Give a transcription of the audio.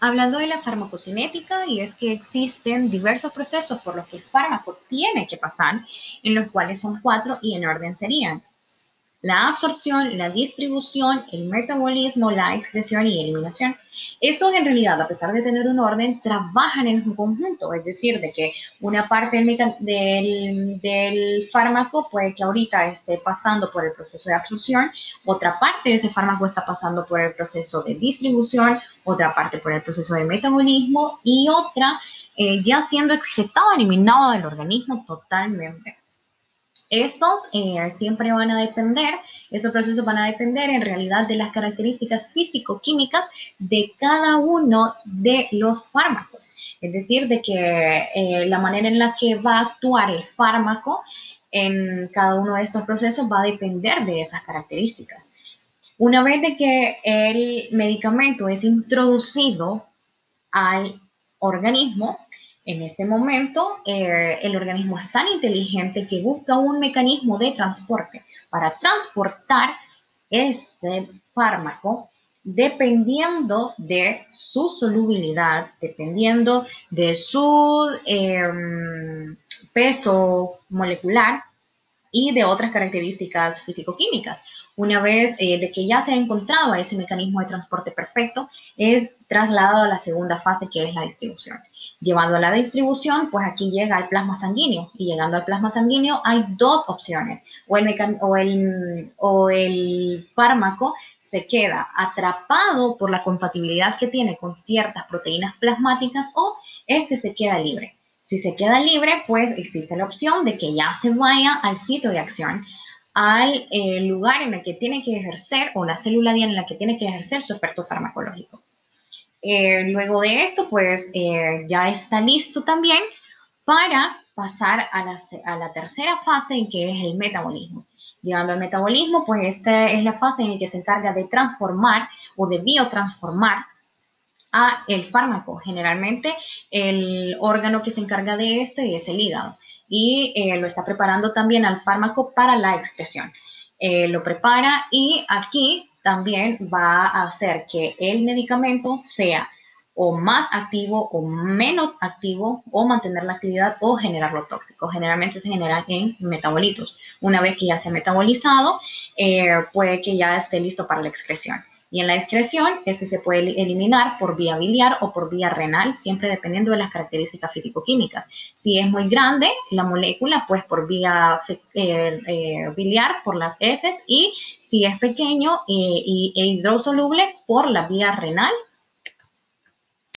hablando de la farmacocinética, y es que existen diversos procesos por los que el fármaco tiene que pasar, en los cuales son cuatro y en orden serían la absorción, la distribución, el metabolismo, la excreción y eliminación. Estos en realidad, a pesar de tener un orden, trabajan en un conjunto, es decir, de que una parte del, del, fármaco puede que ahorita esté pasando por el proceso de absorción, otra parte de ese fármaco está pasando por el proceso de distribución, otra parte por el proceso de metabolismo y otra eh, ya siendo excretado, eliminado del organismo totalmente. Estos eh, siempre van a depender, esos procesos van a depender en realidad de las características físico-químicas de cada uno de los fármacos. Es decir, de que eh, la manera en la que va a actuar el fármaco en cada uno de estos procesos va a depender de esas características. Una vez que el medicamento es introducido al organismo, en este momento, eh, el organismo es tan inteligente que busca un mecanismo de transporte. Para transportar ese fármaco dependiendo de su solubilidad, dependiendo de su em, peso molecular y de otras características físico-químicas. Una vez eh, de que ya se ha encontrado ese mecanismo de transporte perfecto, es trasladado a la segunda fase que es la distribución. Llevando a la distribución, pues aquí llega al plasma sanguíneo y llegando al plasma sanguíneo hay dos opciones. O el, o el, o el fármaco se queda atrapado por la compatibilidad que tiene con ciertas proteínas plasmáticas o este se queda libre. Si se queda libre, pues existe la opción de que ya se vaya al sitio de acción, al eh, lugar en el que tiene que ejercer o la célula en la que tiene que ejercer su efecto farmacológico. Eh, luego de esto, pues eh, ya está listo también para pasar a la, tercera fase, que es el metabolismo. Llegando al metabolismo, pues esta es la fase en la que se encarga de transformar o de biotransformar a el fármaco. Generalmente el órgano que se encarga de este es el hígado y eh, lo está preparando también al fármaco para la excreción. lo prepara y aquí también va a hacer que el medicamento sea o más activo o menos activo o mantener la actividad o generar lo tóxico. Generalmente se genera en metabolitos. Una vez que ya se ha metabolizado, eh, puede que ya esté listo para la excreción. Y en la excreción, este se puede eliminar por vía biliar o por vía renal, siempre dependiendo de las características físico-químicas. Si es muy grande la molécula, pues por vía eh, eh, biliar, por las heces, y si es pequeño eh, y, e hidrosoluble, por la vía renal